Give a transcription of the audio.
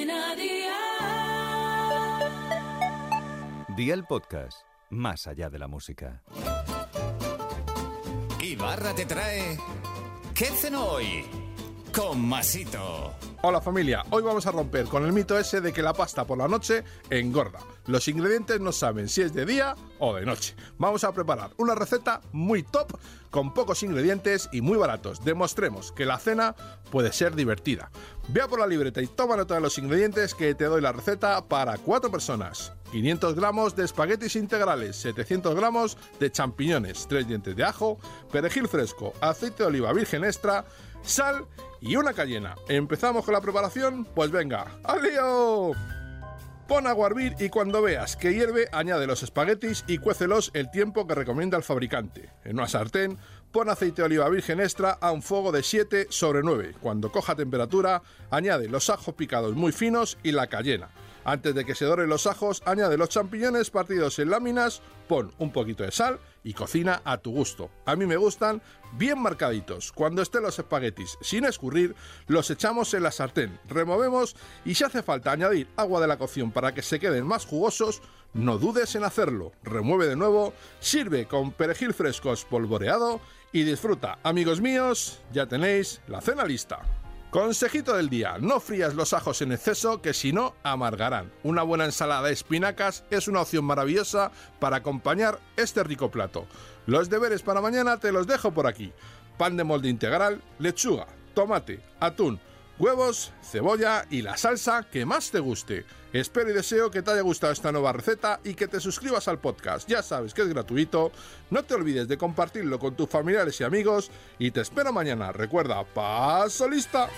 Cadena Día el podcast, más allá de la música. Ibarra te trae. ¿Qué cenó hoy? Con Masito. Hola familia, hoy vamos a romper con el mito ese de que la pasta por la noche engorda. Los ingredientes no saben si es de día o de noche. Vamos a preparar una receta muy top, con pocos ingredientes y muy baratos. Demostremos que la cena puede ser divertida. Vea por la libreta y toma nota de los ingredientes que te doy la receta para 4 personas. 500 gramos de espaguetis integrales, 700 gramos de champiñones, 3 dientes de ajo, perejil fresco, aceite de oliva virgen extra, sal y una cayena. ¿Empezamos con la preparación? Pues venga, ¡al lío! Pon a hervir y cuando veas que hierve, añade los espaguetis y cuécelos el tiempo que recomienda el fabricante. En una sartén, pon aceite de oliva virgen extra a un fuego de 7 sobre 9. Cuando coja temperatura, añade los ajos picados muy finos y la cayena. Antes de que se doren los ajos, añade los champiñones partidos en láminas, pon un poquito de sal y cocina a tu gusto. A mí me gustan bien marcaditos. Cuando estén los espaguetis sin escurrir, los echamos en la sartén, removemos y si hace falta añadir agua de la cocción para que se queden más jugosos, no dudes en hacerlo. Remueve de nuevo, sirve con perejil fresco espolvoreado y disfruta. Amigos míos, ya tenéis la cena lista. Consejito del día, no frías los ajos en exceso que si no amargarán. Una buena ensalada de espinacas es una opción maravillosa para acompañar este rico plato. Los deberes para mañana te los dejo por aquí. Pan de molde integral, lechuga, tomate, atún, huevos, cebolla y la salsa que más te guste. Espero y deseo que te haya gustado esta nueva receta y que te suscribas al podcast. Ya sabes que es gratuito. No te olvides de compartirlo con tus familiares y amigos y te espero mañana. Recuerda, paso lista.